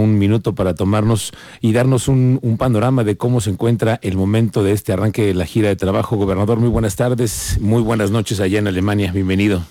un minuto para tomarnos y darnos un, panorama de cómo se encuentra el momento de este arranque de la gira de trabajo. Gobernador, muy buenas tardes, muy buenas noches allá en Alemania, bienvenido.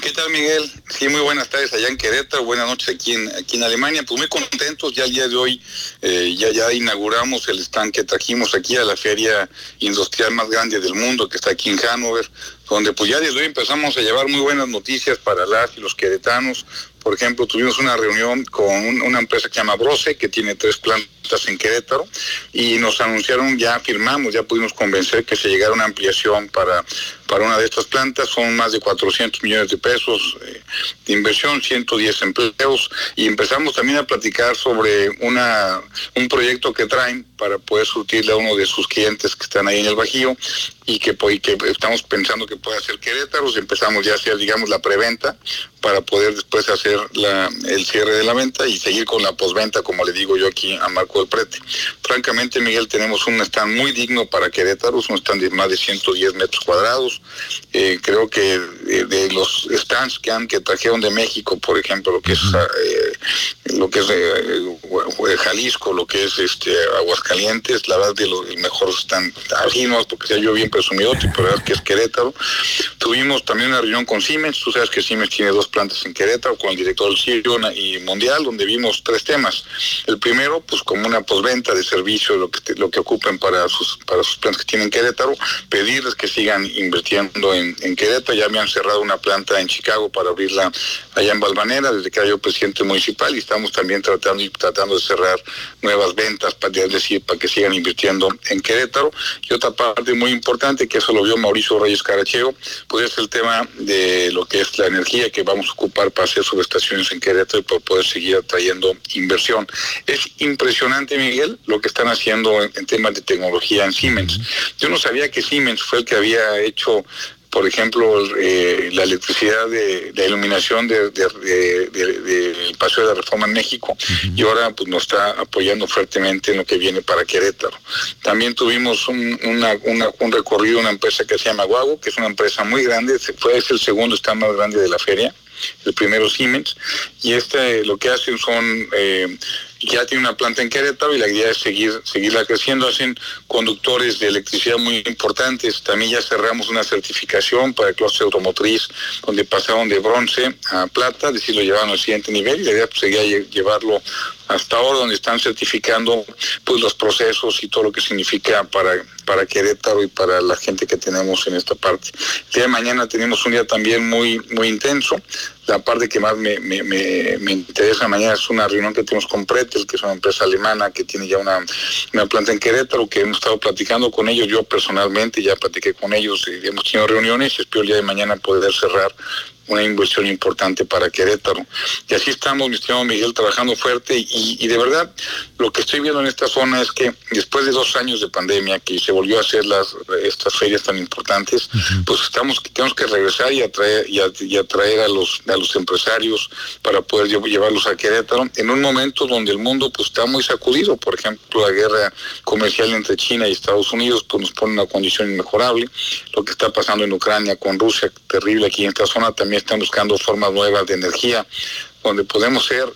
¿Qué tal, Miguel? Sí, muy buenas tardes allá en Querétaro, buenas noches aquí en, aquí en Alemania. Pues muy contentos, ya el día de hoy eh, ya, ya inauguramos el stand que trajimos aquí a la feria industrial más grande del mundo, que está aquí en Hannover, donde pues ya desde hoy empezamos a llevar muy buenas noticias para las y los queretanos. Por ejemplo, tuvimos una reunión con una empresa que se llama Brose, que tiene tres plantas en Querétaro, y nos anunciaron, ya firmamos, ya pudimos convencer que se llegara una ampliación para, para una de estas plantas. Son más de 400 millones de pesos eh, de inversión, 110 empleos, y empezamos también a platicar sobre una, un proyecto que traen para poder surtirle a uno de sus clientes que están ahí en el Bajío y que, y que estamos pensando que puede hacer Querétaro. Empezamos ya a hacer, digamos, la preventa para poder después hacer la, el cierre de la venta y seguir con la posventa, como le digo yo aquí a Marco del Prete. Francamente, Miguel, tenemos un stand muy digno para Querétaro, un stand de más de 110 metros cuadrados. Eh, creo que de, los stands que han que trajeron de México, por ejemplo, lo que es eh, lo que es eh, Jalisco, lo que es este Aguascalientes, la verdad de los mejores están no porque sea yo bien presumido, pero verdad que es Querétaro. Tuvimos también una reunión con Siemens, tú sabes que Siemens tiene dos plantas en Querétaro, con el director del Siriona y Mundial, donde vimos tres temas. El primero, pues como una posventa de servicio, lo que lo que ocupen para sus para sus plantas que tienen Querétaro, pedirles que sigan invirtiendo en, en Querétaro. Ya me han cerrado una planta en Chicago para abrirla allá en Balvanera, desde que era yo presidente municipal, y estamos también tratando tratando de cerrar nuevas ventas, para decir, para que sigan invirtiendo en Querétaro. Y otra parte muy importante, que eso lo vio Mauricio Reyes Caracheo, pues es el tema de lo que es la energía que vamos a ocupar para hacer subestaciones en Querétaro y por poder seguir atrayendo inversión. Es impresionante, Miguel, lo que están haciendo en, temas de tecnología en Siemens. Yo no sabía que Siemens fue el que había hecho por ejemplo, eh, la electricidad de, la iluminación del de, Paseo de la Reforma en México y ahora pues nos está apoyando fuertemente en lo que viene para Querétaro. También tuvimos un, un recorrido, una empresa que se llama Guago, que es una empresa muy grande, fue es el segundo está más grande de la feria, el primero Siemens, y este lo que hacen son eh, ya tiene una planta en Querétaro y la idea es seguir seguirla creciendo. Hacen conductores de electricidad muy importantes. También ya cerramos una certificación para el clúster automotriz, donde pasaron de bronce a plata, es decir, lo llevaron al siguiente nivel y la idea pues, sería llevarlo hasta ahora donde están certificando pues los procesos y todo lo que significa para, para Querétaro y para la gente que tenemos en esta parte. El día de mañana tenemos un día también muy, muy intenso. La parte que más me, interesa mañana es una reunión que tenemos con Pretel, que es una empresa alemana que tiene ya una, una planta en Querétaro, que hemos estado platicando con ellos, yo personalmente ya platiqué con ellos y hemos tenido reuniones espero el día de mañana poder cerrar una inversión importante para Querétaro. Y así estamos, mi estimado Miguel, trabajando fuerte y, de verdad lo que estoy viendo en esta zona es que después de dos años de pandemia que se volvió a hacer las estas ferias tan importantes, pues estamos tenemos que regresar y atraer y, atraer a los a los empresarios para poder llevarlos a Querétaro en un momento donde el mundo pues está muy sacudido, por ejemplo, la guerra comercial entre China y Estados Unidos pues nos pone en una condición inmejorable, lo que está pasando en Ucrania con Rusia, terrible aquí en esta zona también están buscando formas nuevas de energía, donde podemos ser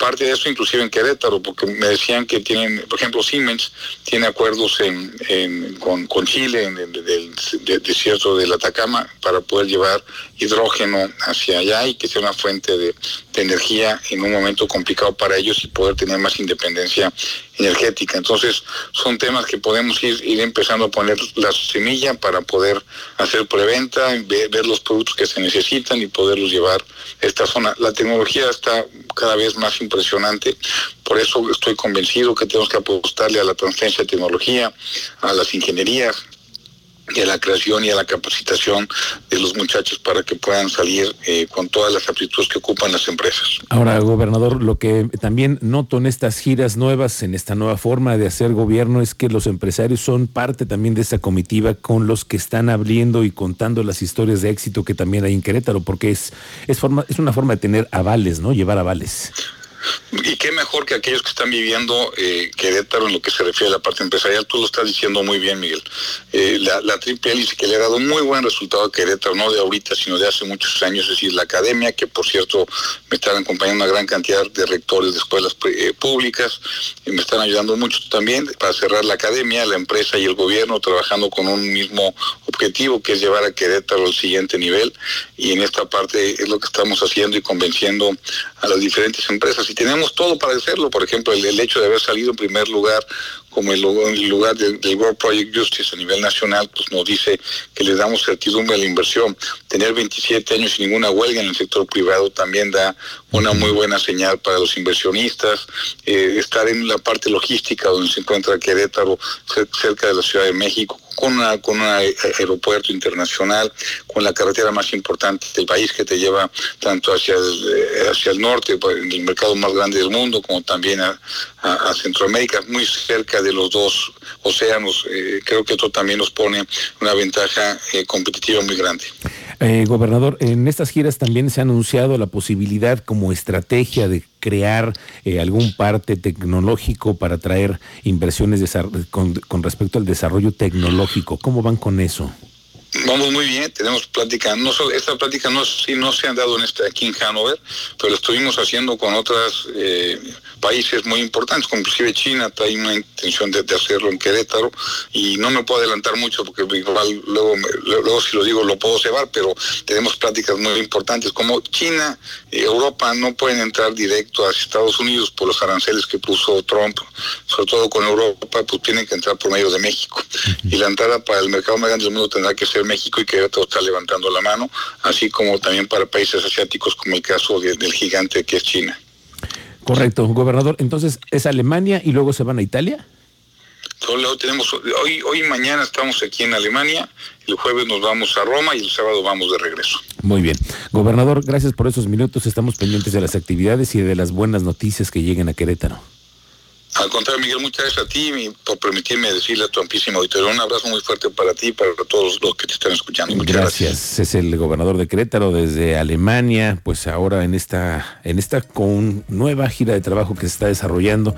parte de eso inclusive en Querétaro, porque me decían que tienen, por ejemplo, Siemens tiene acuerdos en, con, Chile, en el, desierto del Atacama, para poder llevar hidrógeno hacia allá y que sea una fuente de, energía en un momento complicado para ellos y poder tener más independencia energética. Entonces, son temas que podemos ir, empezando a poner la semilla para poder hacer preventa, ver, ver los productos que se necesitan y poderlos llevar a esta zona. La tecnología está cada vez más impresionante. Por eso estoy convencido que tenemos que apostarle a la transferencia de tecnología, a las ingenierías, y a la creación y a la capacitación de los muchachos para que puedan salir eh, con todas las aptitudes que ocupan las empresas. Ahora, gobernador, lo que también noto en estas giras nuevas, en esta nueva forma de hacer gobierno, es que los empresarios son parte también de esa comitiva con los que están abriendo y contando las historias de éxito que también hay en Querétaro, porque es, es, forma, es una forma de tener avales, ¿no? Llevar avales. Y qué mejor que aquellos que están viviendo eh, Querétaro en lo que se refiere a la parte empresarial. Tú lo estás diciendo muy bien, Miguel. Eh, la, la, triple hélice que le ha dado muy buen resultado a Querétaro, no de ahorita, sino de hace muchos años, es decir, la academia, que por cierto me están acompañando una gran cantidad de rectores de escuelas eh, públicas, y me están ayudando mucho también para cerrar la academia, la empresa y el gobierno trabajando con un mismo objetivo, que es llevar a Querétaro al siguiente nivel. Y en esta parte es lo que estamos haciendo y convenciendo a las diferentes empresas. Y tenemos todo para hacerlo, por ejemplo, el, hecho de haber salido en primer lugar como el, lugar del, del, World Project Justice a nivel nacional, pues nos dice que le damos certidumbre a la inversión. Tener 27 años sin ninguna huelga en el sector privado también da una muy buena señal para los inversionistas. Eh, estar en la parte logística donde se encuentra Querétaro, cerca de la Ciudad de México, con, un aeropuerto internacional, con la carretera más importante del país que te lleva tanto hacia el, hacia el norte, el mercado más grande del mundo, como también a, Centroamérica, muy cerca de los dos océanos. Eh, creo que esto también nos pone una ventaja eh, competitiva muy grande. Eh, gobernador, en estas giras también se ha anunciado la posibilidad como estrategia de crear eh, algún parte tecnológico para traer inversiones con, con respecto al desarrollo tecnológico. ¿Cómo van con eso? Vamos muy bien, tenemos plática, no solo, esta plática no, sí, no se han dado en este, aquí en Hanover, pero lo estuvimos haciendo con otros eh, países muy importantes, como inclusive China, hay una intención de, de, hacerlo en Querétaro, y no me puedo adelantar mucho porque igual luego, luego si lo digo lo puedo cebar, pero tenemos pláticas muy importantes, como China, eh, Europa no pueden entrar directo a Estados Unidos por los aranceles que puso Trump, sobre todo con Europa, pues tienen que entrar por medio de México, y la entrada para el mercado más grande del mundo tendrá que ser México y Querétaro está levantando la mano, así como también para países asiáticos como el caso de, del gigante que es China. Correcto, gobernador. Entonces, ¿es Alemania y luego se van a Italia? Tenemos, hoy, hoy y mañana estamos aquí en Alemania, el jueves nos vamos a Roma y el sábado vamos de regreso. Muy bien. Gobernador, gracias por esos minutos. Estamos pendientes de las actividades y de las buenas noticias que lleguen a Querétaro. Al contrario, Miguel, muchas gracias a ti por permitirme decirle a tu amplísimo auditorio. Un abrazo muy fuerte para ti y para todos los que te están escuchando. Muchas gracias. Es el gobernador de Querétaro desde Alemania, pues ahora en esta, en esta con nueva gira de trabajo que se está desarrollando